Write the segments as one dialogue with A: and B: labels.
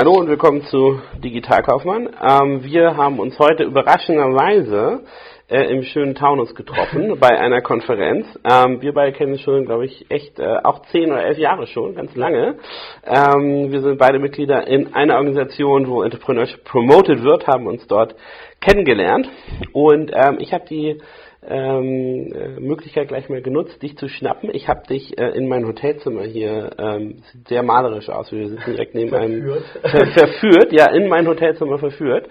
A: Hallo und willkommen zu Digitalkaufmann. Ähm, wir haben uns heute überraschenderweise äh, im schönen Taunus getroffen bei einer Konferenz. Ähm, wir beide kennen schon, glaube ich, echt äh, auch zehn oder elf Jahre schon, ganz lange. Ähm, wir sind beide Mitglieder in einer Organisation, wo Entrepreneurship promoted wird, haben uns dort kennengelernt. Und ähm, ich habe die ähm, äh, Möglichkeit gleich mal genutzt, dich zu schnappen. Ich habe dich äh, in mein Hotelzimmer hier, ähm, sieht sehr malerisch aus, wir sitzen direkt neben einem verführt, ja, in mein Hotelzimmer verführt.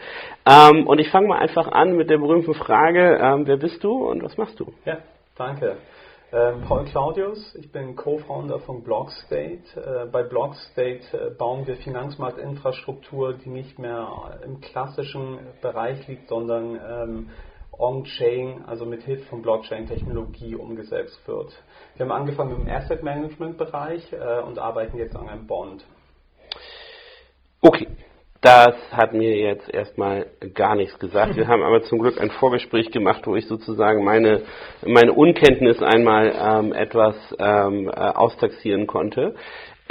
A: Ähm, und ich fange mal einfach an mit der berühmten Frage, ähm, wer bist du und was machst du?
B: Ja, danke. Ähm, Paul Claudius, ich bin Co-Founder von Blockstate. Äh, bei Blockstate äh, bauen wir Finanzmarktinfrastruktur, die nicht mehr im klassischen Bereich liegt, sondern ähm, On-Chain, also mit Hilfe von Blockchain-Technologie umgesetzt wird. Wir haben angefangen im Asset Management-Bereich äh, und arbeiten jetzt an einem Bond.
A: Okay, das hat mir jetzt erstmal gar nichts gesagt. Wir haben aber zum Glück ein Vorgespräch gemacht, wo ich sozusagen meine, meine Unkenntnis einmal ähm, etwas ähm, äh, austaxieren konnte.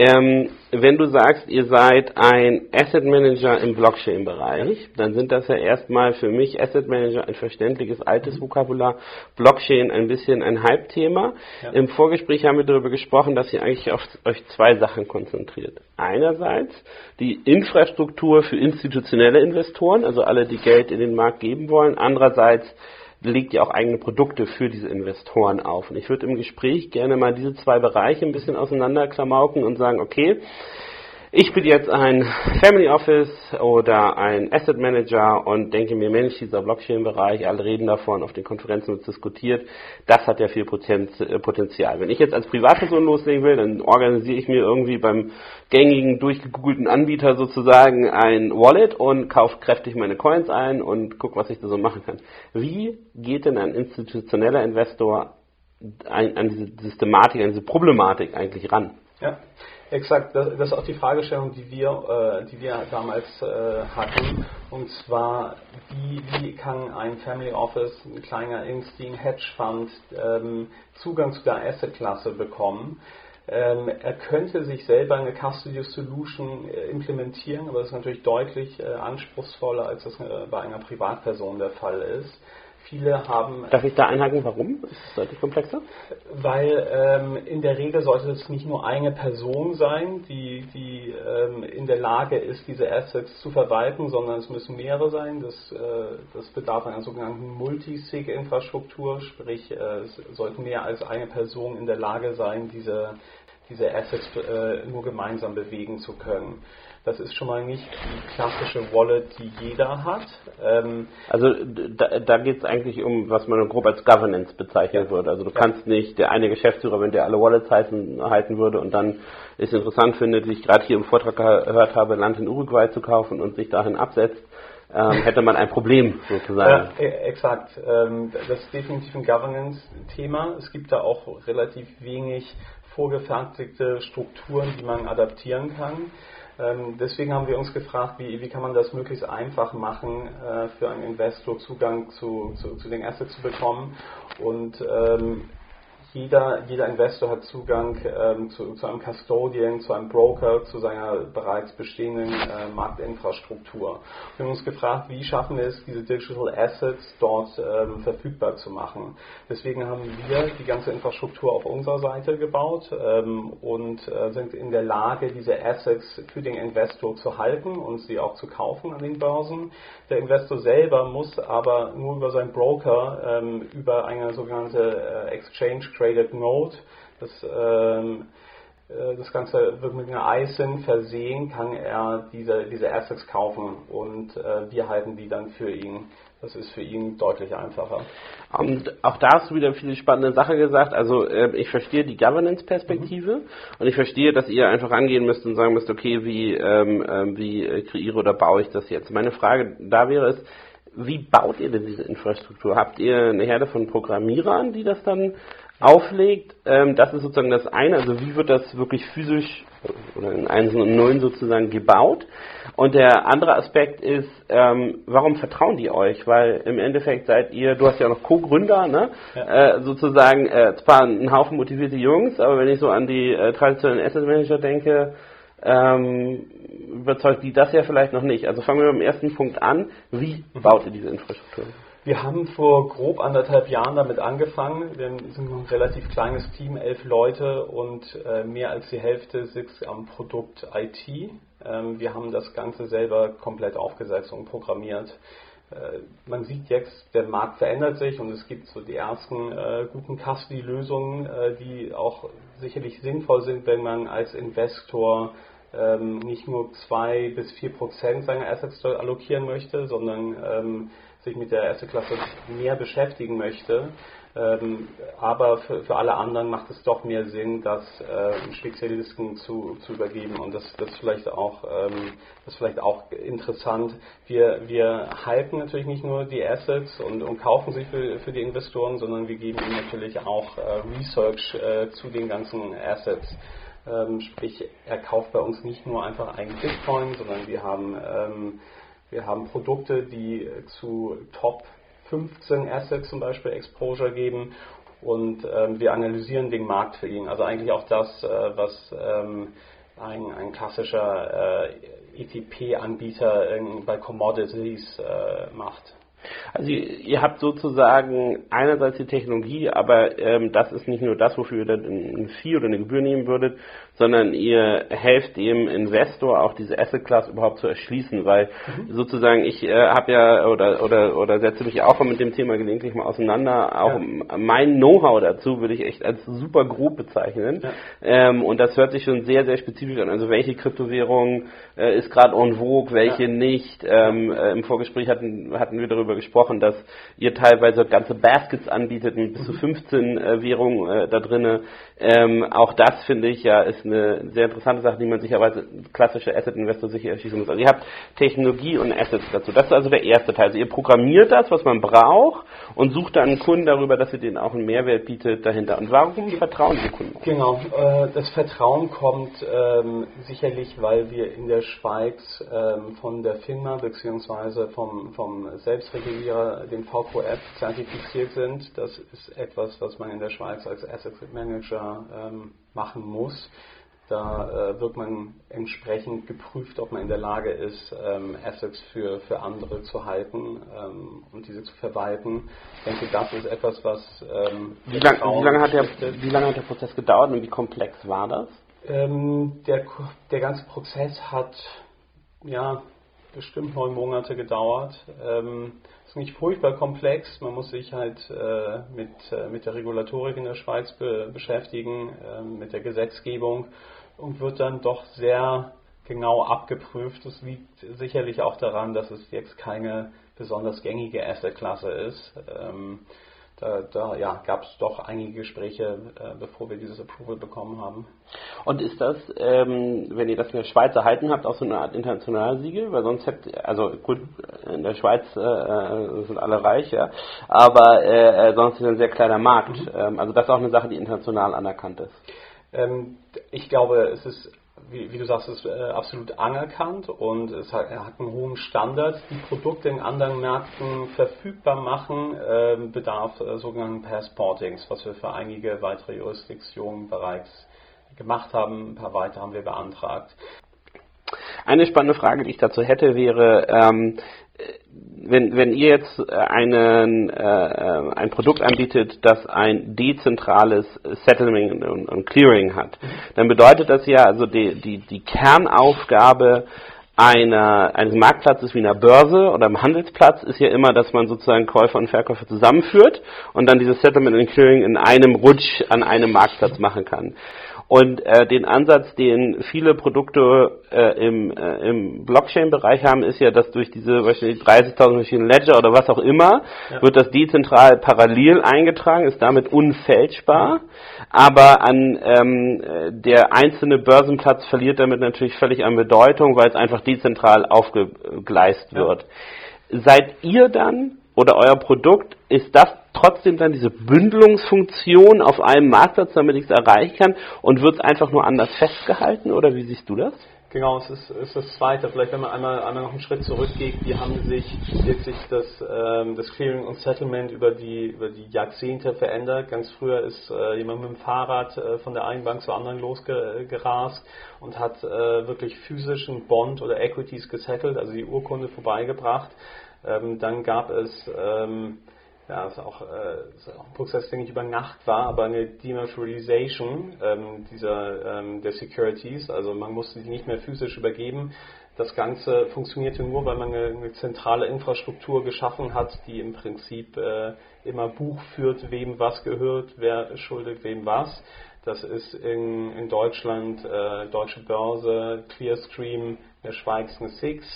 A: Ähm, wenn du sagst, ihr seid ein Asset Manager im Blockchain-Bereich, dann sind das ja erstmal für mich Asset Manager ein verständliches altes Vokabular, Blockchain ein bisschen ein Hype-Thema. Ja. Im Vorgespräch haben wir darüber gesprochen, dass ihr eigentlich auf euch zwei Sachen konzentriert. Einerseits die Infrastruktur für institutionelle Investoren, also alle, die Geld in den Markt geben wollen. Andererseits legt ja auch eigene Produkte für diese Investoren auf. Und ich würde im Gespräch gerne mal diese zwei Bereiche ein bisschen auseinanderklamauken und sagen, okay, ich bin jetzt ein Family Office oder ein Asset Manager und denke mir, Mensch, dieser Blockchain-Bereich, alle reden davon, auf den Konferenzen wird diskutiert, das hat ja viel äh, Potenzial. Wenn ich jetzt als Privatperson loslegen will, dann organisiere ich mir irgendwie beim gängigen, durchgegoogelten Anbieter sozusagen ein Wallet und kaufe kräftig meine Coins ein und gucke, was ich da so machen kann. Wie geht denn ein institutioneller Investor an diese Systematik, an diese Problematik eigentlich ran?
B: Ja. Exakt, das, ist auch die Fragestellung, die wir, äh, die wir damals äh, hatten. Und zwar, wie, wie kann ein Family Office, ein kleiner Instinct, Hedge Fund ähm, Zugang zu der Asset-Klasse bekommen? Ähm, er könnte sich selber eine Custody Solution äh, implementieren, aber das ist natürlich deutlich äh, anspruchsvoller, als das äh, bei einer Privatperson der Fall ist.
A: Viele haben. Darf ich da einhaken, warum? Ist es deutlich komplexer?
B: Weil ähm, in der Regel sollte es nicht nur eine Person sein, die, die ähm, in der Lage ist, diese Assets zu verwalten, sondern es müssen mehrere sein. Das, äh, das bedarf einer sogenannten Multisig-Infrastruktur, sprich, äh, es sollte mehr als eine Person in der Lage sein, diese, diese Assets äh, nur gemeinsam bewegen zu können. Das ist schon mal nicht die klassische Wallet, die jeder hat.
A: Ähm also da, da geht es eigentlich um, was man grob als Governance bezeichnen ja. würde. Also du ja. kannst nicht, der eine Geschäftsführer, wenn der alle Wallets halten, halten würde und dann es interessant findet, wie ich gerade hier im Vortrag gehört habe, Land in Uruguay zu kaufen und sich dahin absetzt, ähm, hätte man ein Problem sozusagen.
B: Ja, e, exakt. Ähm, das ist definitiv ein Governance-Thema. Es gibt da auch relativ wenig vorgefertigte Strukturen, die man adaptieren kann. Ähm, deswegen haben wir uns gefragt, wie, wie kann man das möglichst einfach machen, äh, für einen Investor Zugang zu, zu, zu den Assets zu bekommen. Und ähm, jeder, jeder Investor hat Zugang ähm, zu, zu, einem Custodian, zu einem Broker, zu seiner bereits bestehenden äh, Marktinfrastruktur. Wir haben uns gefragt, wie schaffen wir es, diese Digital Assets dort ähm, verfügbar zu machen. Deswegen haben wir die ganze Infrastruktur auf unserer Seite gebaut ähm, und äh, sind in der Lage, diese Assets für den Investor zu halten und sie auch zu kaufen an den Börsen. Der Investor selber muss aber nur über seinen Broker, ähm, über eine sogenannte äh, Exchange Traded Node, das, ähm, äh, das Ganze wird mit einer ISIN versehen, kann er diese, diese Assets kaufen und äh, wir halten die dann für ihn. Das ist für ihn deutlich einfacher.
A: Und auch da hast du wieder viele spannende Sachen gesagt. Also äh, ich verstehe die Governance-Perspektive mhm. und ich verstehe, dass ihr einfach angehen müsst und sagen müsst, okay, wie, ähm, ähm wie äh, kreiere oder baue ich das jetzt? Meine Frage da wäre es, wie baut ihr denn diese Infrastruktur? Habt ihr eine Herde von Programmierern, die das dann auflegt. Ähm, das ist sozusagen das eine, also wie wird das wirklich physisch oder in Einsen und Nullen sozusagen gebaut. Und der andere Aspekt ist, ähm, warum vertrauen die euch? Weil im Endeffekt seid ihr, du hast ja noch Co-Gründer, ne? Ja. Äh, sozusagen äh, zwar ein Haufen motivierte Jungs, aber wenn ich so an die äh, traditionellen Asset Manager denke, ähm, überzeugt, die das ja vielleicht noch nicht. Also fangen wir beim ersten Punkt an. Wie baut ihr diese Infrastruktur?
B: Wir haben vor grob anderthalb Jahren damit angefangen. Wir sind ein relativ kleines Team, elf Leute und äh, mehr als die Hälfte sitzt am Produkt IT. Ähm, wir haben das Ganze selber komplett aufgesetzt und programmiert. Äh, man sieht jetzt, der Markt verändert sich und es gibt so die ersten äh, guten Custody-Lösungen, äh, die auch sicherlich sinnvoll sind, wenn man als Investor ähm, nicht nur zwei bis vier Prozent seiner Assets allokieren möchte, sondern ähm, sich mit der Asset-Klasse mehr beschäftigen möchte. Ähm, aber für, für, alle anderen macht es doch mehr Sinn, das äh, Spezialisten zu, zu übergeben. Und das, das, ist vielleicht auch, ähm, das vielleicht auch interessant. Wir, wir halten natürlich nicht nur die Assets und, und kaufen sie für, für die Investoren, sondern wir geben ihnen natürlich auch äh, Research äh, zu den ganzen Assets. Ähm, sprich, er kauft bei uns nicht nur einfach einen Bitcoin, sondern wir haben, ähm, wir haben Produkte, die zu Top 15 Assets zum Beispiel Exposure geben und ähm, wir analysieren den Markt für ihn. Also eigentlich auch das, äh, was ähm, ein, ein, klassischer äh, ETP-Anbieter bei Commodities äh, macht.
A: Also ihr, ihr, habt sozusagen einerseits die Technologie, aber ähm, das ist nicht nur das, wofür ihr dann ein Fee oder eine Gebühr nehmen würdet, sondern ihr helft dem Investor auch diese Asset Class überhaupt zu erschließen, weil mhm. sozusagen ich äh, habe ja oder oder oder setze mich auch mit dem Thema gelegentlich mal auseinander. Auch ja. mein Know-how dazu würde ich echt als super grob bezeichnen. Ja. Ähm, und das hört sich schon sehr sehr spezifisch an. Also welche Kryptowährung äh, ist gerade en vogue, welche ja. nicht. Ähm, äh, Im Vorgespräch hatten hatten wir darüber gesprochen, dass ihr teilweise ganze Baskets anbietet mit bis zu 15 mhm. äh, Währungen äh, da drinnen. Ähm, auch das finde ich ja ist eine sehr interessante Sache, die man sich aber als klassischer Asset Investor sicher erschließen muss. Also ihr habt Technologie und Assets dazu. Das ist also der erste Teil. Also ihr programmiert das, was man braucht und sucht dann einen Kunden darüber, dass ihr denen auch einen Mehrwert bietet dahinter. Und warum vertrauen die Kunden?
B: Genau, äh, das Vertrauen kommt ähm, sicherlich, weil wir in der Schweiz ähm, von der FINMA bzw. vom, vom Selbstregulierer, dem VQF, zertifiziert sind. Das ist etwas, was man in der Schweiz als Asset Manager ähm, machen muss. Da äh, wird man entsprechend geprüft, ob man in der Lage ist, ähm, Assets für, für andere zu halten ähm, und diese zu verwalten. Ich denke, das ist etwas, was. Ähm,
A: wie, lang, wie, lange hat der, wie lange hat der Prozess gedauert und wie komplex war das?
B: Ähm, der, der ganze Prozess hat ja bestimmt neun Monate gedauert. Ähm, ist nicht furchtbar komplex. Man muss sich halt äh, mit, äh, mit der Regulatorik in der Schweiz be beschäftigen, äh, mit der Gesetzgebung und wird dann doch sehr genau abgeprüft. Das liegt sicherlich auch daran, dass es jetzt keine besonders gängige Asset-Klasse ist. Ähm, da, da ja, gab es doch einige Gespräche, äh, bevor wir dieses Approval bekommen haben.
A: Und ist das, ähm, wenn ihr das in der Schweiz erhalten habt, auch so eine Art Internationalsiegel? Weil sonst hätte, also gut, in der Schweiz äh, äh sind alle reich, ja, aber äh, äh, sonst ist es ein sehr kleiner Markt. Mhm. Ähm, also das ist auch eine Sache, die international anerkannt ist.
B: Ähm, ich glaube, es ist, wie, wie du sagst, ist äh, absolut anerkannt und es hat, hat einen hohen Standard. Die Produkte in anderen Märkten verfügbar machen, äh, bedarf äh, sogenannten Passportings, was wir für einige weitere Jurisdiktionen bereits gemacht haben. Ein paar weitere haben wir beantragt.
A: Eine spannende Frage, die ich dazu hätte, wäre, ähm, wenn, wenn ihr jetzt einen, äh, ein Produkt anbietet, das ein dezentrales Settlement und, und Clearing hat, dann bedeutet das ja, also die, die, die Kernaufgabe einer, eines Marktplatzes wie einer Börse oder einem Handelsplatz ist ja immer, dass man sozusagen Käufer und Verkäufer zusammenführt und dann dieses Settlement und Clearing in einem Rutsch an einem Marktplatz machen kann. Und äh, den Ansatz, den viele Produkte äh, im, äh, im Blockchain-Bereich haben, ist ja, dass durch diese wahrscheinlich 30.000 verschiedene Ledger oder was auch immer, ja. wird das dezentral parallel eingetragen, ist damit unfälschbar, aber an ähm, der einzelne Börsenplatz verliert damit natürlich völlig an Bedeutung, weil es einfach dezentral aufgegleist wird. Ja. Seid ihr dann oder euer Produkt, ist das trotzdem dann diese Bündelungsfunktion auf einem Marktplatz, damit ich es erreichen kann und wird es einfach nur anders festgehalten oder wie siehst du das?
B: Genau, es ist, ist das Zweite. Vielleicht wenn man einmal, einmal noch einen Schritt zurückgeht, wie haben sich wirklich das, ähm, das Clearing und Settlement über die, über die Jahrzehnte verändert. Ganz früher ist äh, jemand mit dem Fahrrad äh, von der einen Bank zur anderen losgerast und hat äh, wirklich physischen Bond oder Equities gesettelt, also die Urkunde vorbeigebracht. Ähm, dann gab es ähm, ja, ist auch, äh, ist auch ein Prozess, der nicht über Nacht war, aber eine Dematerialization ähm, dieser, ähm, der Securities, also man musste die nicht mehr physisch übergeben. Das Ganze funktionierte nur, weil man eine, eine zentrale Infrastruktur geschaffen hat, die im Prinzip äh, immer Buch führt, wem was gehört, wer schuldet wem was. Das ist in, in Deutschland äh, Deutsche Börse, Clearstream, der Schweiz eine Six.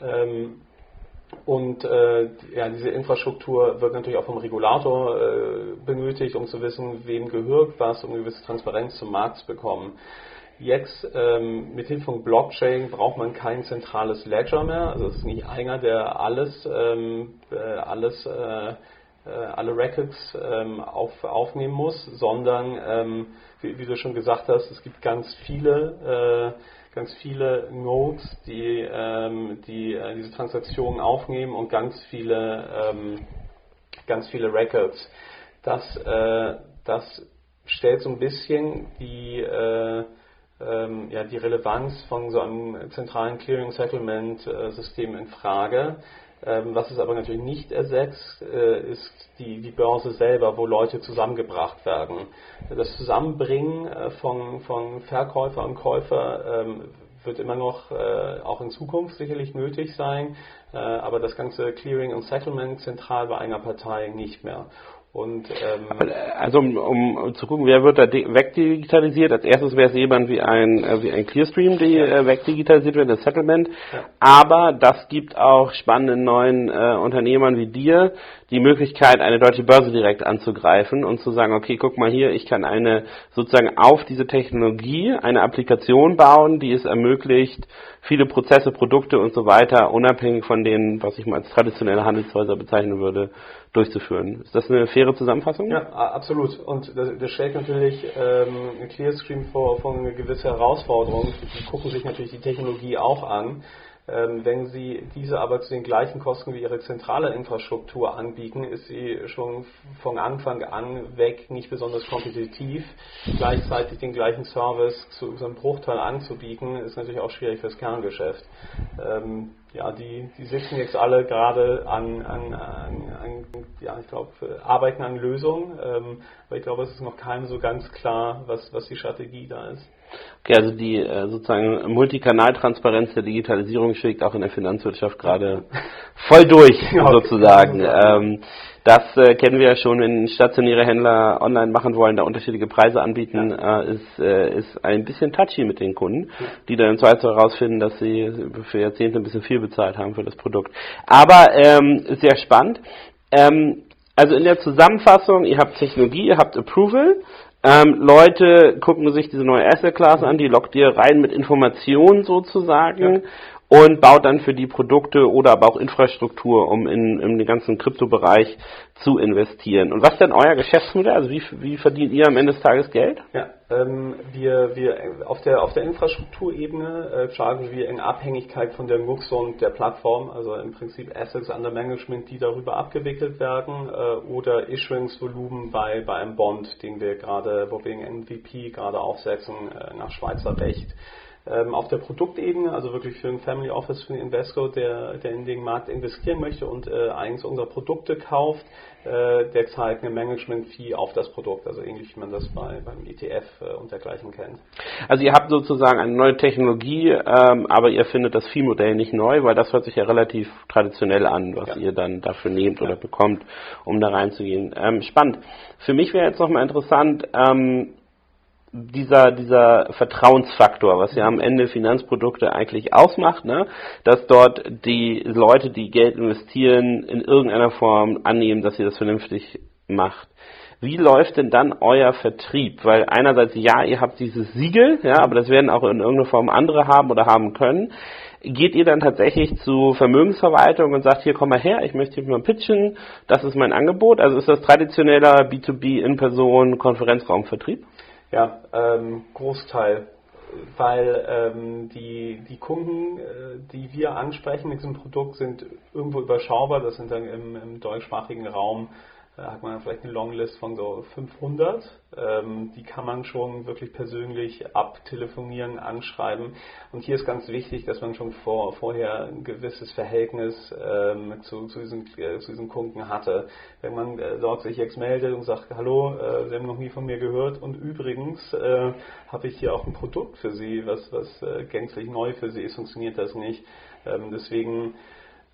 B: Ähm, und äh, ja, diese Infrastruktur wird natürlich auch vom Regulator äh, benötigt, um zu wissen, wem gehört was, um eine gewisse Transparenz zum Markt zu bekommen. Jetzt ähm, mit Hilfe von Blockchain braucht man kein zentrales Ledger mehr. Also es ist nicht einer, der alles, ähm, äh, alles, äh, äh alle Records ähm, auf, aufnehmen muss, sondern ähm, wie, wie, du schon gesagt hast, es gibt ganz viele äh, ganz viele Nodes, die, ähm, die äh, diese Transaktionen aufnehmen und ganz viele, ähm, ganz viele Records. Das, äh, das stellt so ein bisschen die, äh, ähm, ja, die Relevanz von so einem zentralen Clearing-Settlement-System in Frage. Ähm, was es aber natürlich nicht ersetzt, äh, ist die, die Börse selber, wo Leute zusammengebracht werden. Das Zusammenbringen äh, von, von Verkäufer und Käufer ähm, wird immer noch äh, auch in Zukunft sicherlich nötig sein, aber das ganze Clearing und Settlement zentral bei einer Partei nicht mehr.
A: Und, ähm also um, um, zu gucken, wer wird da wegdigitalisiert? Als erstes wäre es jemand wie ein, äh, wie ein Clearstream, die ja. äh, wegdigitalisiert wird, das Settlement. Ja. Aber das gibt auch spannenden neuen äh, Unternehmern wie dir die Möglichkeit, eine deutsche Börse direkt anzugreifen und zu sagen, okay, guck mal hier, ich kann eine sozusagen auf diese Technologie eine Applikation bauen, die es ermöglicht, viele Prozesse, Produkte und so weiter, unabhängig von denen, was ich mal als traditionelle Handelshäuser bezeichnen würde, durchzuführen. Ist das eine faire Zusammenfassung?
B: Ja, absolut. Und das, das stellt natürlich ähm, Clearstream vor, vor eine gewisse Herausforderung. Die gucken sich natürlich die Technologie auch an. Ähm, wenn Sie diese aber zu den gleichen Kosten wie Ihre zentrale Infrastruktur anbieten, ist sie schon von Anfang an weg nicht besonders kompetitiv. Gleichzeitig den gleichen Service zu einem Bruchteil anzubieten, ist natürlich auch schwierig fürs Kerngeschäft. Ähm, ja, die, die sitzen jetzt alle gerade an, an, an, an ja, ich glaube, arbeiten an Lösungen, ähm, aber ich glaube, es ist noch keinem so ganz klar, was, was die Strategie da ist.
A: Okay, also die äh, sozusagen Multikanaltransparenz der Digitalisierung schlägt auch in der Finanzwirtschaft gerade voll durch, sozusagen. Ähm, das äh, kennen wir ja schon, wenn stationäre Händler online machen wollen, da unterschiedliche Preise anbieten, ja. äh, ist, äh, ist ein bisschen touchy mit den Kunden, die dann im Zweifel herausfinden, dass sie für Jahrzehnte ein bisschen viel bezahlt haben für das Produkt. Aber ähm, sehr spannend. Ähm, also in der Zusammenfassung, ihr habt Technologie, ihr habt Approval, ähm, Leute gucken sich diese neue Asset Class an, die lockt ihr rein mit Informationen sozusagen ja. Und baut dann für die Produkte oder aber auch Infrastruktur, um in, in den ganzen Kryptobereich zu investieren. Und was ist denn euer Geschäftsmodell? Also wie, wie verdient ihr am Ende des Tages Geld?
B: Ja, ähm, wir, wir auf der auf der Infrastrukturebene äh, schlagen wir in Abhängigkeit von der Nux und der Plattform, also im Prinzip Assets under Management, die darüber abgewickelt werden, äh, oder Issuance-Volumen bei, bei einem Bond, den wir gerade, wo wir einen MVP gerade aufsetzen äh, nach Schweizer Recht. Ähm, auf der Produktebene, also wirklich für ein Family Office, für einen Investor, der, der in den Markt investieren möchte und äh, eins unserer Produkte kauft, äh, der zahlt eine Management-Fee auf das Produkt, also ähnlich wie man das bei, beim ETF äh, und dergleichen kennt.
A: Also ihr habt sozusagen eine neue Technologie, ähm, aber ihr findet das Fee-Modell nicht neu, weil das hört sich ja relativ traditionell an, was ja. ihr dann dafür nehmt ja. oder bekommt, um da reinzugehen. Ähm, spannend. Für mich wäre jetzt nochmal interessant, ähm, dieser, dieser Vertrauensfaktor, was ja am Ende Finanzprodukte eigentlich ausmacht, ne? dass dort die Leute, die Geld investieren, in irgendeiner Form annehmen, dass ihr das vernünftig macht. Wie läuft denn dann euer Vertrieb? Weil einerseits ja, ihr habt dieses Siegel, ja, aber das werden auch in irgendeiner Form andere haben oder haben können. Geht ihr dann tatsächlich zu Vermögensverwaltung und sagt, hier komm mal her, ich möchte hier mal pitchen, das ist mein Angebot? Also ist das traditioneller B2B in Person Konferenzraumvertrieb?
B: Ja, ähm, Großteil weil ähm, die, die Kunden, äh, die wir ansprechen mit diesem Produkt, sind irgendwo überschaubar. Das sind dann im, im deutschsprachigen Raum hat man vielleicht eine Longlist von so 500. Ähm, die kann man schon wirklich persönlich abtelefonieren, anschreiben. Und hier ist ganz wichtig, dass man schon vor, vorher ein gewisses Verhältnis ähm, zu, zu, diesen, äh, zu diesen Kunden hatte. Wenn man äh, dort sich jetzt meldet und sagt, hallo, äh, Sie haben noch nie von mir gehört und übrigens äh, habe ich hier auch ein Produkt für Sie, was, was äh, gänzlich neu für Sie ist, funktioniert das nicht. Ähm, deswegen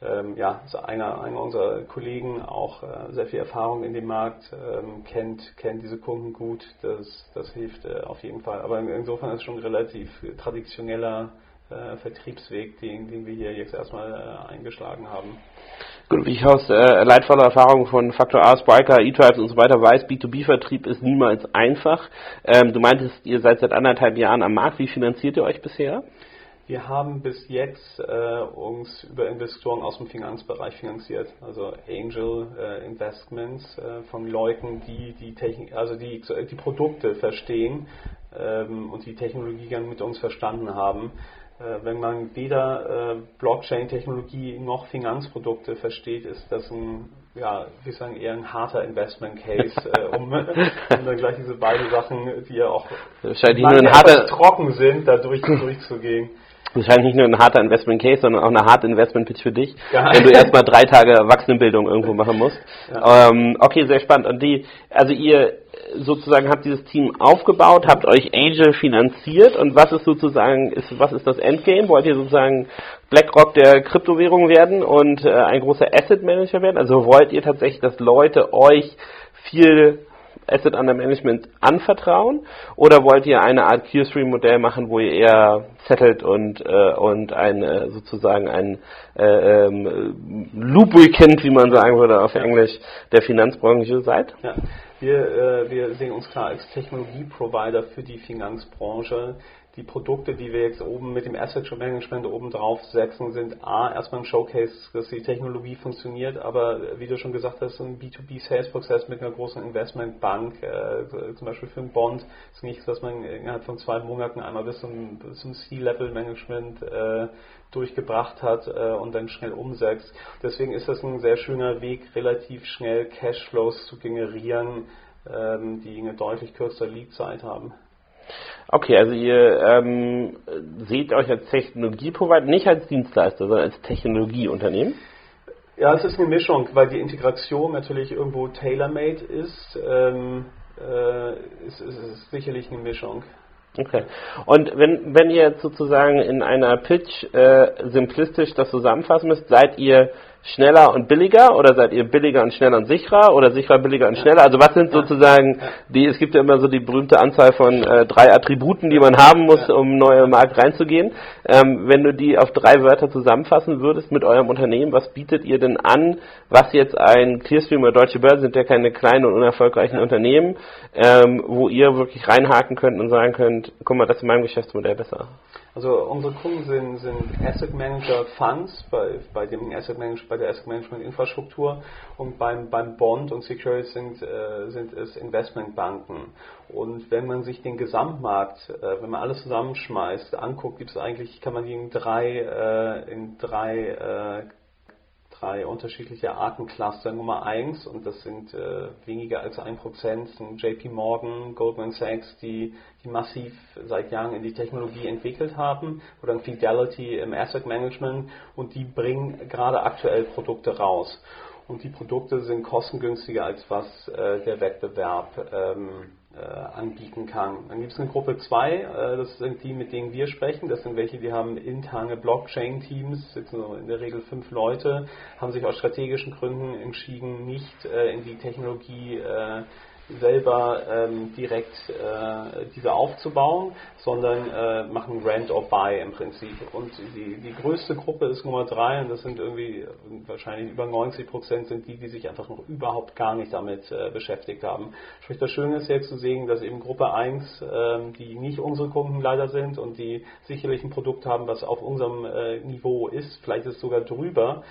B: ähm, ja, also einer, einer unserer Kollegen auch äh, sehr viel Erfahrung in dem Markt, ähm, kennt, kennt diese Kunden gut, das, das hilft äh, auf jeden Fall. Aber insofern ist es schon ein relativ traditioneller äh, Vertriebsweg, den, den wir hier jetzt erstmal äh, eingeschlagen haben.
A: Gut, wie ich aus äh, leidvoller Erfahrung von Factor A, Spiker, E-Tribes und so weiter weiß, B2B-Vertrieb ist niemals einfach. Ähm, du meintest, ihr seid seit anderthalb Jahren am Markt. Wie finanziert ihr euch bisher?
B: Wir haben bis jetzt äh, uns über Investoren aus dem Finanzbereich finanziert, also Angel äh, Investments äh, von Leuten, die die Technik, also die, die Produkte verstehen ähm, und die Technologie dann mit uns verstanden haben. Äh, wenn man weder äh, Blockchain-Technologie noch Finanzprodukte versteht, ist das ein ja, wir sagen eher ein harter Investment Case, äh, um, um, dann gleich diese beiden Sachen, die ja auch
A: wahrscheinlich nur ein harter
B: trocken sind, da durch, durchzugehen.
A: Wahrscheinlich nicht nur ein harter Investment Case, sondern auch eine harte Investment Pitch für dich, ja. wenn du erstmal drei Tage Erwachsenenbildung irgendwo machen musst. Ja. Ähm, okay, sehr spannend. Und die, also ihr sozusagen habt dieses Team aufgebaut, habt euch Angel finanziert und was ist sozusagen, ist, was ist das Endgame? Wollt ihr sozusagen BlackRock der Kryptowährung werden und äh, ein großer Asset Manager werden? Also wollt ihr tatsächlich, dass Leute euch viel Asset Under Management anvertrauen? Oder wollt ihr eine Art Q-Stream-Modell machen, wo ihr eher settelt und, äh, und ein, äh, sozusagen ein äh, ähm, Lubricant, wie man sagen würde auf Englisch, der Finanzbranche seid?
B: Ja. Wir, äh, wir sehen uns klar als Technologieprovider für die Finanzbranche die Produkte, die wir jetzt oben mit dem Asset Management oben drauf setzen, sind A, erstmal ein Showcase, dass die Technologie funktioniert, aber wie du schon gesagt hast, ein B2B-Sales-Prozess mit einer großen Investmentbank, äh, zum Beispiel für einen Bond, ist nichts, was man innerhalb von zwei Monaten einmal bis zum, zum C-Level-Management äh, durchgebracht hat äh, und dann schnell umsetzt. Deswegen ist das ein sehr schöner Weg, relativ schnell Cashflows zu generieren, ähm, die eine deutlich kürzere Lead-Zeit haben.
A: Okay, also ihr ähm, seht euch als Technologieprovider, nicht als Dienstleister, sondern als Technologieunternehmen?
B: Ja, es ist eine Mischung, weil die Integration natürlich irgendwo tailor-made ist. Ähm, äh, ist, ist, ist sicherlich eine Mischung.
A: Okay. Und wenn, wenn ihr jetzt sozusagen in einer Pitch äh, simplistisch das zusammenfassen müsst, seid ihr schneller und billiger oder seid ihr billiger und schneller und sicherer oder sicherer, billiger und schneller? Also was sind sozusagen die, es gibt ja immer so die berühmte Anzahl von äh, drei Attributen, die man haben muss, um neue Markt reinzugehen. Ähm, wenn du die auf drei Wörter zusammenfassen würdest mit eurem Unternehmen, was bietet ihr denn an, was jetzt ein Clearstream oder Deutsche Börse sind ja keine kleinen und unerfolgreichen Unternehmen, ähm, wo ihr wirklich reinhaken könnt und sagen könnt, guck mal, das ist in meinem Geschäftsmodell besser.
B: Also unsere Kunden sind, sind Asset Manager Funds bei, bei, dem Asset Manage, bei der Asset Management Infrastruktur und beim, beim Bond und Securities sind, äh, sind es Investmentbanken. Und wenn man sich den Gesamtmarkt, äh, wenn man alles zusammenschmeißt, anguckt, gibt es eigentlich, kann man die in drei, äh, in drei äh, drei unterschiedliche Artencluster. Nummer eins, und das sind äh, weniger als ein Prozent, sind JP Morgan, Goldman Sachs, die, die massiv seit Jahren in die Technologie entwickelt haben, oder Fidelity im Asset Management, und die bringen gerade aktuell Produkte raus. Und die Produkte sind kostengünstiger als was äh, der Wettbewerb ähm, äh, anbieten kann. Dann gibt es eine Gruppe 2, äh, das sind die, mit denen wir sprechen. Das sind welche, die haben interne Blockchain-Teams, sitzen in der Regel fünf Leute, haben sich aus strategischen Gründen entschieden, nicht äh, in die Technologie selber ähm, direkt äh, diese aufzubauen, sondern äh, machen Rent or Buy im Prinzip. Und die, die größte Gruppe ist Nummer drei und das sind irgendwie wahrscheinlich über 90 Prozent sind die, die sich einfach noch überhaupt gar nicht damit äh, beschäftigt haben. Sprich, das Schöne ist jetzt zu sehen, dass eben Gruppe 1, ähm, die nicht unsere Kunden leider sind und die sicherlich ein Produkt haben, was auf unserem äh, Niveau ist, vielleicht ist es sogar drüber,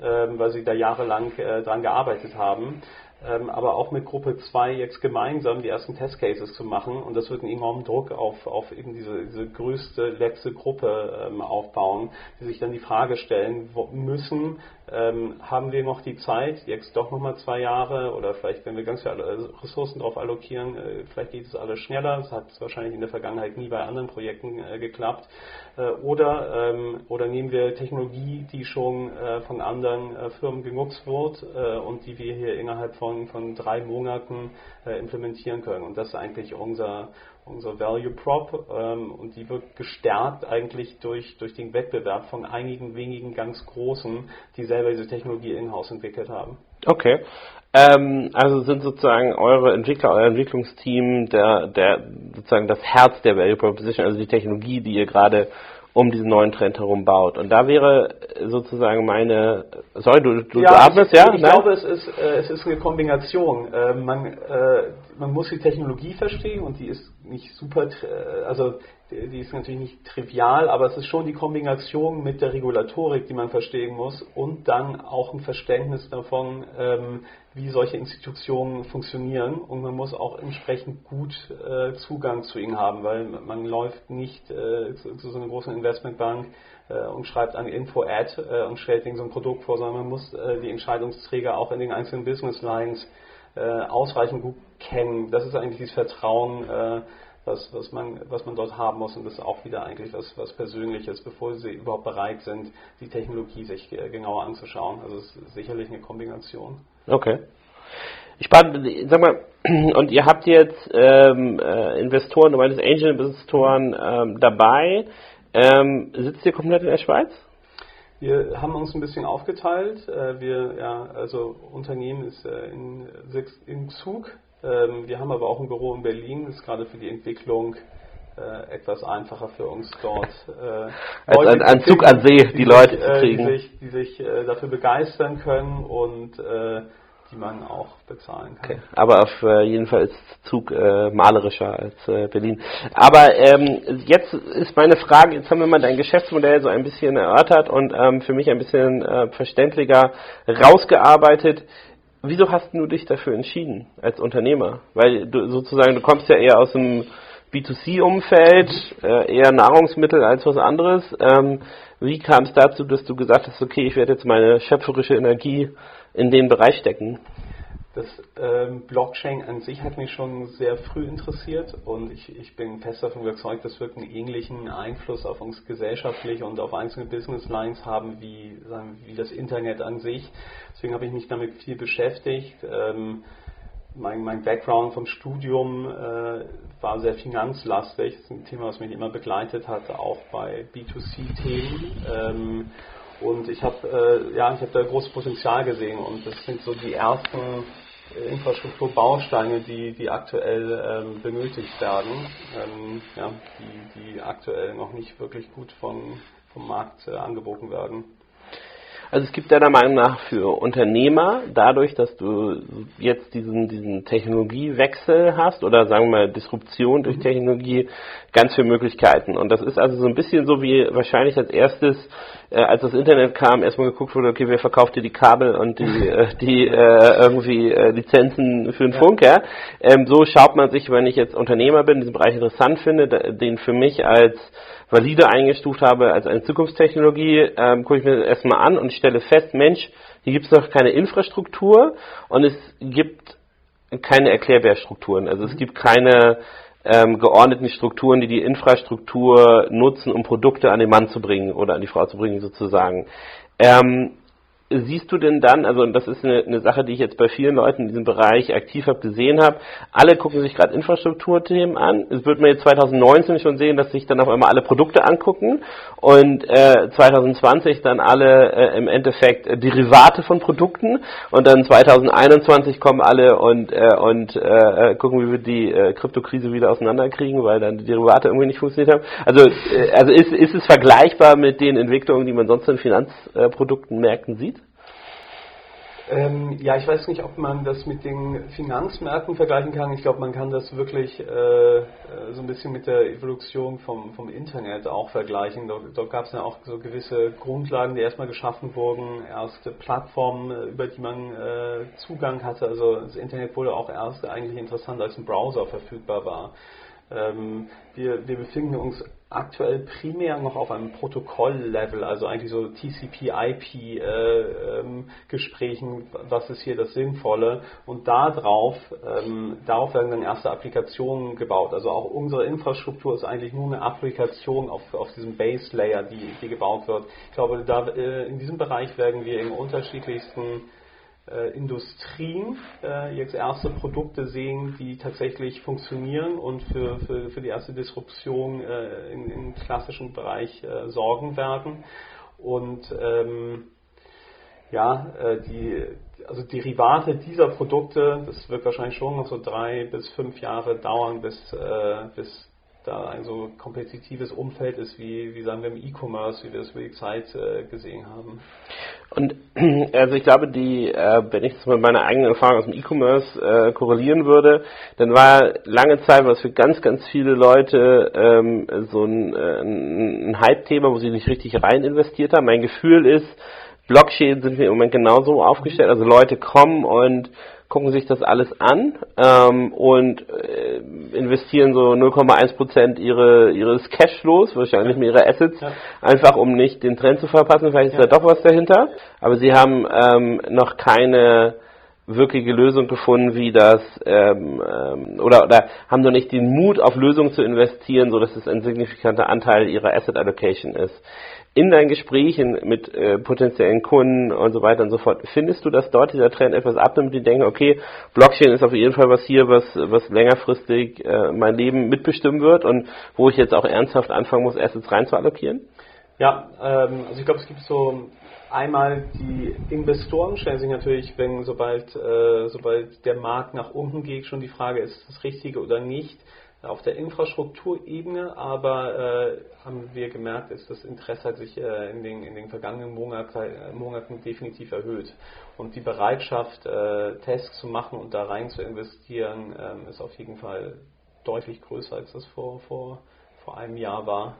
B: ähm, weil sie da jahrelang äh, dran gearbeitet haben aber auch mit Gruppe 2 jetzt gemeinsam die ersten Testcases zu machen und das wird einen enormen Druck auf, auf eben diese, diese größte, letzte Gruppe ähm, aufbauen, die sich dann die Frage stellen müssen, ähm, haben wir noch die Zeit, jetzt doch nochmal zwei Jahre oder vielleicht, wenn wir ganz viele Ressourcen darauf allokieren, äh, vielleicht geht es alles schneller, das hat wahrscheinlich in der Vergangenheit nie bei anderen Projekten äh, geklappt, äh, oder, ähm, oder nehmen wir Technologie, die schon äh, von anderen äh, Firmen genutzt wird äh, und die wir hier innerhalb von von, drei Monaten implementieren können. Und das ist eigentlich unser, unser Value Prop ähm, und die wird gestärkt eigentlich durch, durch den Wettbewerb von einigen wenigen ganz großen, die selber diese Technologie in-house entwickelt haben.
A: Okay. Ähm, also sind sozusagen eure Entwickler, euer Entwicklungsteam der, der sozusagen das Herz der Value Proposition, also die Technologie, die ihr gerade um diesen neuen Trend herum baut. Und da wäre sozusagen meine, sorry, du, du,
B: ja, du atmest, ja? Ich Nein? glaube, es ist, äh, es ist eine Kombination. Äh, man, äh, man muss die Technologie verstehen und die ist nicht super, äh, also die ist natürlich nicht trivial, aber es ist schon die Kombination mit der Regulatorik, die man verstehen muss und dann auch ein Verständnis davon, ähm, wie solche Institutionen funktionieren und man muss auch entsprechend gut äh, Zugang zu ihnen haben, weil man läuft nicht äh, zu, so einer großen Investmentbank und schreibt eine Info-Ad und stellt ihnen so ein Produkt vor, sondern man muss die Entscheidungsträger auch in den einzelnen Business Lines ausreichend gut kennen. Das ist eigentlich dieses Vertrauen, was, was, man, was man dort haben muss und das ist auch wieder eigentlich was, was Persönliches, bevor sie überhaupt bereit sind, die Technologie sich genauer anzuschauen. Also es ist sicherlich eine Kombination.
A: Okay. Spannend, sag mal, und ihr habt jetzt ähm, äh, Investoren, du meintest Angel-Investoren ähm, dabei. Ähm, sitzt ihr komplett in der Schweiz?
B: Wir haben uns ein bisschen aufgeteilt. Äh, wir, ja, also Unternehmen ist äh, in, in Zug. Ähm, wir haben aber auch ein Büro in Berlin. Das ist gerade für die Entwicklung äh, etwas einfacher für uns dort.
A: Äh, Als ein, ein Zug an See, die, die Leute sich, zu kriegen.
B: Die sich, die sich dafür begeistern können und die man auch bezahlen kann. Okay.
A: Aber auf äh, jeden Fall ist Zug äh, malerischer als äh, Berlin. Aber ähm, jetzt ist meine Frage, jetzt haben wir mal dein Geschäftsmodell so ein bisschen erörtert und ähm, für mich ein bisschen äh, verständlicher rausgearbeitet. Wieso hast du dich dafür entschieden als Unternehmer? Weil du sozusagen, du kommst ja eher aus dem B2C-Umfeld, äh, eher Nahrungsmittel als was anderes. Ähm, wie kam es dazu, dass du gesagt hast, okay, ich werde jetzt meine schöpferische Energie in den Bereich stecken?
B: Das ähm, Blockchain an sich hat mich schon sehr früh interessiert und ich, ich bin fest davon überzeugt, das wird einen ähnlichen Einfluss auf uns gesellschaftlich und auf einzelne Business Lines haben wie, sagen, wie das Internet an sich. Deswegen habe ich mich damit viel beschäftigt. Ähm, mein, mein Background vom Studium äh, war sehr finanzlastig. Das ist ein Thema, was mich immer begleitet hat, auch bei B2C-Themen. Ähm, und ich habe äh, ja, ich habe da großes Potenzial gesehen und das sind so die ersten Infrastrukturbausteine, die, die aktuell ähm, benötigt werden, ähm, ja, die, die aktuell noch nicht wirklich gut vom, vom Markt äh, angeboten werden.
A: Also es gibt deiner Meinung nach für Unternehmer, dadurch, dass du jetzt diesen, diesen Technologiewechsel hast oder sagen wir mal Disruption durch mhm. Technologie, ganz viele Möglichkeiten. Und das ist also so ein bisschen so wie wahrscheinlich als erstes, äh, als das Internet kam, erstmal geguckt wurde, okay, wer verkauft dir die Kabel und die, äh, die äh, irgendwie äh, Lizenzen für den ja. Funk, ja. Ähm, so schaut man sich, wenn ich jetzt Unternehmer bin, diesen Bereich interessant finde, den für mich als valide eingestuft habe als eine Zukunftstechnologie, ähm, gucke ich mir das erstmal an und stelle fest, Mensch, hier gibt es noch keine Infrastruktur und es gibt keine Erklärbärstrukturen. Also es gibt keine ähm, geordneten Strukturen, die die Infrastruktur nutzen, um Produkte an den Mann zu bringen oder an die Frau zu bringen sozusagen. Ähm, siehst du denn dann, also das ist eine, eine, Sache, die ich jetzt bei vielen Leuten in diesem Bereich aktiv habe gesehen habe, alle gucken sich gerade Infrastrukturthemen an. Es wird man jetzt 2019 schon sehen, dass sich dann auf einmal alle Produkte angucken und äh, 2020 dann alle äh, im Endeffekt äh, Derivate von Produkten und dann 2021 kommen alle und äh, und äh, gucken, wie wir die äh, Kryptokrise wieder auseinanderkriegen, weil dann die Derivate irgendwie nicht funktioniert haben. Also äh, also ist, ist es vergleichbar mit den Entwicklungen, die man sonst in Finanzprodukten, Märkten sieht?
B: Ähm, ja, ich weiß nicht, ob man das mit den Finanzmärkten vergleichen kann. Ich glaube, man kann das wirklich äh, äh, so ein bisschen mit der Evolution vom, vom Internet auch vergleichen. Dort, dort gab es ja auch so gewisse Grundlagen, die erstmal geschaffen wurden, erste Plattformen, äh, über die man äh, Zugang hatte. Also das Internet wurde auch erst eigentlich interessant, als ein Browser verfügbar war. Ähm, wir, wir befinden uns aktuell primär noch auf einem Protokoll-Level, also eigentlich so TCP-IP-Gesprächen, äh, ähm, was ist hier das Sinnvolle und darauf, ähm, darauf werden dann erste Applikationen gebaut. Also auch unsere Infrastruktur ist eigentlich nur eine Applikation auf, auf diesem Base-Layer, die, die gebaut wird. Ich glaube, da, äh, in diesem Bereich werden wir in unterschiedlichsten äh, Industrien äh, jetzt erste Produkte sehen, die tatsächlich funktionieren und für, für, für die erste Disruption äh, in, im klassischen Bereich äh, sorgen werden. Und ähm, ja, äh, die, also Derivate dieser Produkte, das wird wahrscheinlich schon noch so drei bis fünf Jahre dauern, bis, äh, bis da ein so kompetitives Umfeld ist, wie, wie sagen wir im E-Commerce, wie wir es über die Zeit äh, gesehen haben.
A: Und also ich glaube, die, äh, wenn ich das mit meiner eigenen Erfahrung aus dem E-Commerce äh, korrelieren würde, dann war lange Zeit was für ganz, ganz viele Leute ähm, so ein, äh, ein Hype-Thema, wo sie nicht richtig rein investiert haben. Mein Gefühl ist, Blockchain sind wir im Moment genauso aufgestellt. Also Leute kommen und gucken sich das alles an ähm, und äh, investieren so 0,1 ihre, ihres Cashflows, wahrscheinlich mehr ihre Assets, ja. einfach um nicht den Trend zu verpassen. Vielleicht ist ja. da doch was dahinter. Aber sie haben ähm, noch keine wirkliche Lösung gefunden, wie das ähm, ähm, oder oder haben noch nicht den Mut auf Lösungen zu investieren, so dass es ein signifikanter Anteil ihrer Asset Allocation ist in deinen Gesprächen mit äh, potenziellen Kunden und so weiter und so fort, findest du, dass dort dieser Trend etwas abnimmt, die denken, okay, Blockchain ist auf jeden Fall was hier, was, was längerfristig äh, mein Leben mitbestimmen wird und wo ich jetzt auch ernsthaft anfangen muss, Assets rein zu allokieren?
B: Ja, ähm, also ich glaube, es gibt so einmal die Investoren stellen sich natürlich, wenn sobald, äh, sobald der Markt nach unten geht, schon die Frage, ist das Richtige oder nicht auf der Infrastrukturebene, aber äh, haben wir gemerkt, ist das Interesse hat sich äh, in, den, in den vergangenen Monat, äh, Monaten definitiv erhöht. Und die Bereitschaft, äh, Tests zu machen und da rein zu investieren, ähm, ist auf jeden Fall deutlich größer, als das vor, vor, vor einem Jahr war.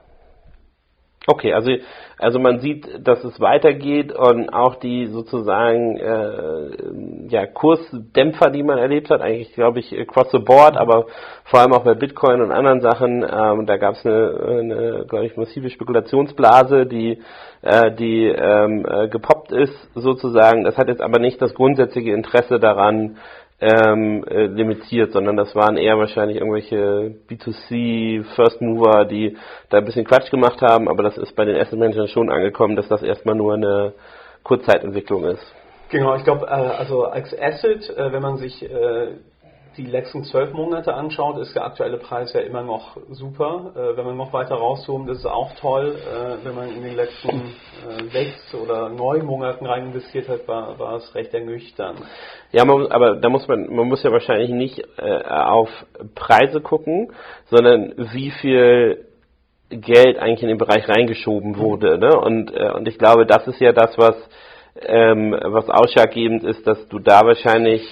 A: Okay, also also man sieht, dass es weitergeht und auch die sozusagen äh, ja Kursdämpfer, die man erlebt hat, eigentlich glaube ich across the board, aber vor allem auch bei Bitcoin und anderen Sachen, ähm, da gab es eine, eine glaube ich massive Spekulationsblase, die äh, die ähm, äh, gepoppt ist sozusagen. Das hat jetzt aber nicht das grundsätzliche Interesse daran, ähm, äh, limitiert, sondern das waren eher wahrscheinlich irgendwelche B2C First Mover, die da ein bisschen Quatsch gemacht haben, aber das ist bei den Asset Managern schon angekommen, dass das erstmal nur eine Kurzzeitentwicklung ist.
B: Genau, ich glaube, äh, also als Asset, äh, wenn man sich äh, die letzten zwölf Monate anschaut, ist der aktuelle Preis ja immer noch super. Äh, wenn man noch weiter rauszoomt, ist es auch toll. Äh, wenn man in den letzten äh, sechs oder neun Monaten rein investiert hat, war, war es recht ernüchternd.
A: Ja, man, aber da muss man, man muss ja wahrscheinlich nicht äh, auf Preise gucken, sondern wie viel Geld eigentlich in den Bereich reingeschoben wurde. Ne? Und, äh, und ich glaube, das ist ja das, was, ähm, was ausschlaggebend ist, dass du da wahrscheinlich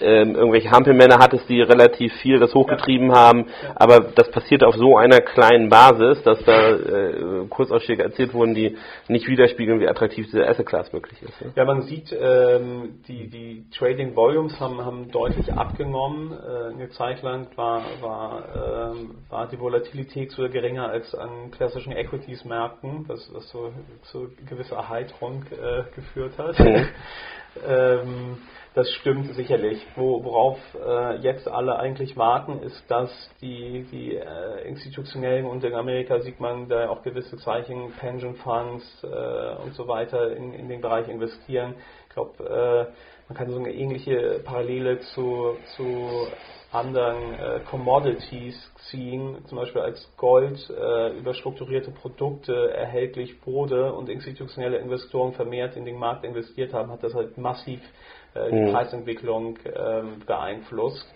A: ähm, irgendwelche Hampelmänner hattest, die relativ viel das hochgetrieben ja. haben, ja. aber das passiert auf so einer kleinen Basis, dass da äh, Kursausschläge erzielt wurden, die nicht widerspiegeln, wie attraktiv diese Asset Class möglich ist.
B: Ne? Ja, man sieht, ähm, die, die Trading Volumes haben, haben deutlich abgenommen. Äh, eine Zeit lang war, war, ähm, war die Volatilität sogar geringer als an klassischen Equities-Märkten, was, was so zu gewisser Erheiterung äh, geführt hat. Mhm. ähm, das stimmt sicherlich. Wo, worauf äh, jetzt alle eigentlich warten, ist, dass die, die äh, institutionellen und in Amerika sieht man da auch gewisse Zeichen, Pension Funds äh, und so weiter in, in den Bereich investieren. Ich glaube, äh, man kann so eine ähnliche Parallele zu, zu anderen äh, Commodities ziehen, zum Beispiel als Gold äh, über strukturierte Produkte erhältlich wurde und institutionelle Investoren vermehrt in den Markt investiert haben, hat das halt massiv äh, die mhm. Preisentwicklung ähm, beeinflusst.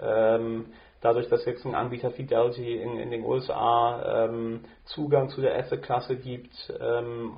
B: Ähm, dadurch, dass jetzt ein Anbieter Fidelity in, in den USA ähm, Zugang zu der Asset-Klasse gibt, ähm,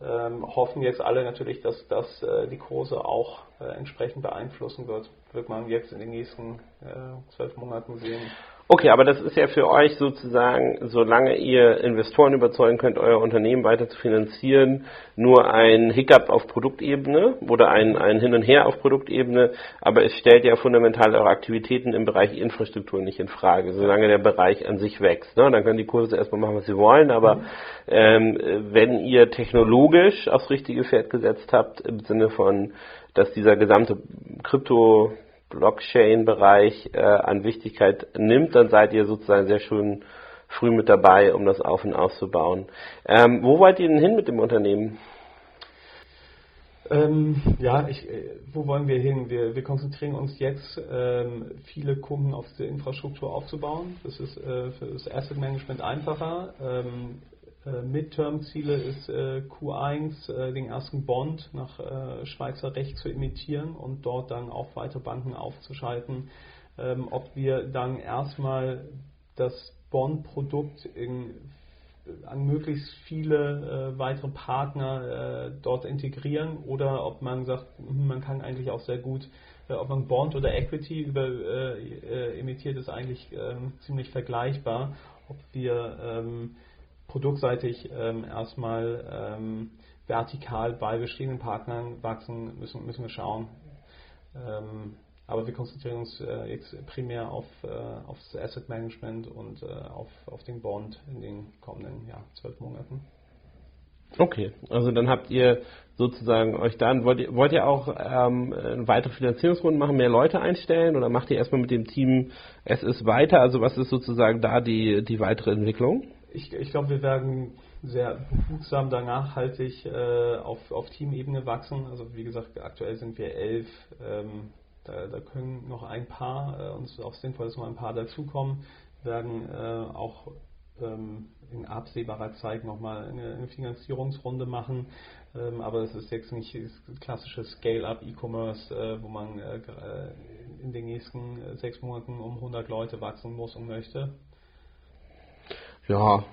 B: ähm, hoffen jetzt alle natürlich, dass das äh, die Kurse auch äh, entsprechend beeinflussen wird. Wird man jetzt in den nächsten äh, zwölf Monaten sehen.
A: Okay, aber das ist ja für euch sozusagen, solange ihr Investoren überzeugen könnt, euer Unternehmen weiter zu finanzieren, nur ein Hiccup auf Produktebene oder ein, ein Hin und Her auf Produktebene, aber es stellt ja fundamental eure Aktivitäten im Bereich Infrastruktur nicht in Frage, solange der Bereich an sich wächst. Ne? Dann können die Kurse erstmal machen, was sie wollen, aber ähm, wenn ihr technologisch aufs richtige Pferd gesetzt habt, im Sinne von, dass dieser gesamte Krypto Blockchain-Bereich äh, an Wichtigkeit nimmt, dann seid ihr sozusagen sehr schön früh mit dabei, um das auf und auszubauen. Ähm, wo wollt ihr denn hin mit dem Unternehmen?
B: Ähm, ja, ich, äh, wo wollen wir hin? Wir, wir konzentrieren uns jetzt, ähm, viele Kunden auf die Infrastruktur aufzubauen. Das ist äh, für das Asset Management einfacher. Ähm, äh, Midterm-Ziele ist äh, Q1 äh, den ersten Bond nach Schweizer Recht zu emittieren und dort dann auch weitere Banken aufzuschalten. Ähm, ob wir dann erstmal das Bond-Produkt an möglichst viele äh, weitere Partner äh, dort integrieren oder ob man sagt, hm, man kann eigentlich auch sehr gut, äh, ob man Bond oder Equity über, emittiert, ist eigentlich ähm, ziemlich vergleichbar. Ob wir ähm, produktseitig ähm, erstmal ähm, vertikal bei bestehenden Partnern wachsen, müssen, müssen wir schauen. Ähm, aber wir konzentrieren uns äh, jetzt primär auf, äh, auf das Asset Management und äh, auf, auf den Bond in den kommenden ja, zwölf Monaten.
A: Okay, also dann habt ihr sozusagen euch dann, wollt ihr, wollt ihr auch ähm, weitere Finanzierungsrunden machen, mehr Leute einstellen oder macht ihr erstmal mit dem Team es ist weiter? Also was ist sozusagen da die, die weitere Entwicklung?
B: Ich, ich glaube, wir werden sehr behutsam da nachhaltig äh, auf, auf Teamebene wachsen. Also wie gesagt, aktuell sind wir elf. Ähm, da, da, können noch ein paar, äh, ist auch sinnvoll, dass noch ein paar dazukommen, werden äh, auch ähm, in absehbarer Zeit nochmal eine, eine Finanzierungsrunde machen. Ähm, aber es ist jetzt nicht das klassische Scale-up E-Commerce, äh, wo man äh, in den nächsten äh, sechs Monaten um 100 Leute wachsen muss und möchte
A: ja,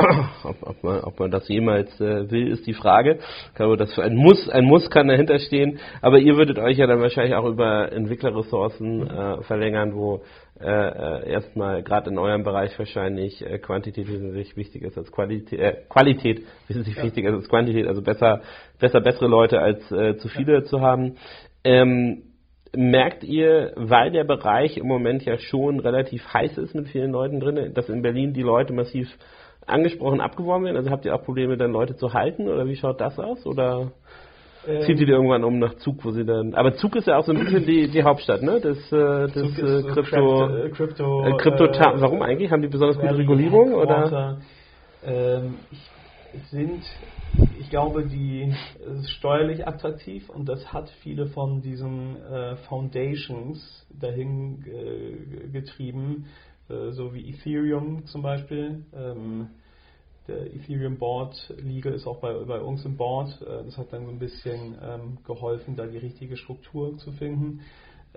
A: ob, ob, man, ob man das jemals äh, will, ist die Frage. Ich glaube, das ein Muss, ein Muss kann dahinter stehen. Aber ihr würdet euch ja dann wahrscheinlich auch über Entwicklerressourcen äh, verlängern, wo äh, äh erstmal gerade in eurem Bereich wahrscheinlich äh, Quantität wesentlich wichtiger ist als Qualität, äh, Qualität wesentlich ja. wichtiger ist als Quantität, also besser, besser bessere Leute als äh, zu viele ja. zu haben. Ähm, merkt ihr, weil der Bereich im Moment ja schon relativ heiß ist mit vielen Leuten drin, dass in Berlin die Leute massiv angesprochen abgeworben werden? Also habt ihr auch Probleme, dann Leute zu halten oder wie schaut das aus? Oder ähm, zieht ihr die irgendwann um nach Zug, wo sie dann. Aber Zug ist ja auch so ein bisschen die, die Hauptstadt, ne? Das, äh, das äh, Krypto. Äh, Krypto, äh, Krypto äh, warum eigentlich? Haben die besonders gute Regulierung? Oder?
B: Ähm, ich, sind ich glaube, die steuerlich attraktiv und das hat viele von diesen äh, Foundations dahin äh, getrieben, äh, so wie Ethereum zum Beispiel. Ähm, der Ethereum Board Legal ist auch bei, bei uns im Board. Äh, das hat dann so ein bisschen ähm, geholfen, da die richtige Struktur zu finden.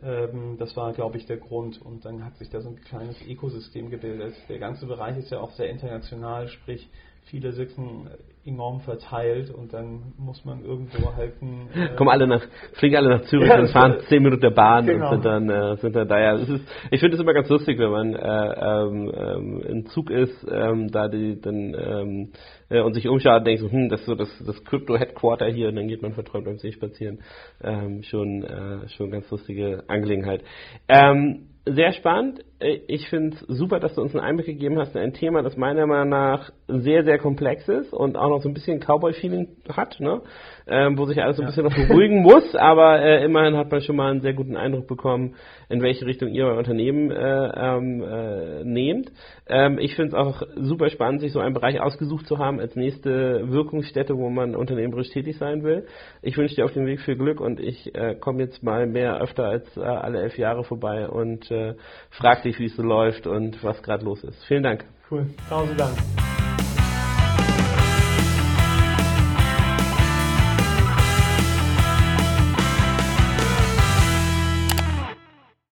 B: Ähm, das war, glaube ich, der Grund. Und dann hat sich da so ein kleines Ökosystem gebildet. Der ganze Bereich ist ja auch sehr international, sprich, viele sitzen enorm verteilt und dann muss man irgendwo halten.
A: Äh Kommen alle nach, fliegen alle nach Zürich ja, und fahren zehn Minuten der Bahn genau. und sind dann, äh, sind dann da. Ja, ist, ich finde es immer ganz lustig, wenn man äh, ähm, ähm, im Zug ist, ähm, da die dann ähm, äh, und sich umschaut und denkt so, hm, das ist so das, das Crypto-Headquarter hier und dann geht man verträumt beim See spazieren. Ähm, schon, äh, schon ganz lustige Angelegenheit. Ähm, sehr spannend. Äh, ich finde es super, dass du uns einen Einblick gegeben hast in ein Thema, das meiner Meinung nach sehr, sehr komplex ist und auch noch so ein bisschen Cowboy-Feeling hat, ne? ähm, wo sich alles so ein bisschen noch beruhigen muss, aber äh, immerhin hat man schon mal einen sehr guten Eindruck bekommen, in welche Richtung ihr euer Unternehmen äh, ähm, äh, nehmt. Ähm, ich finde es auch super spannend, sich so einen Bereich ausgesucht zu haben als nächste Wirkungsstätte, wo man unternehmerisch tätig sein will. Ich wünsche dir auf dem Weg viel Glück und ich äh, komme jetzt mal mehr öfter als äh, alle elf Jahre vorbei und äh, frag dich, wie es so läuft und was gerade los ist. Vielen Dank.
B: Cool. Tausend Dank.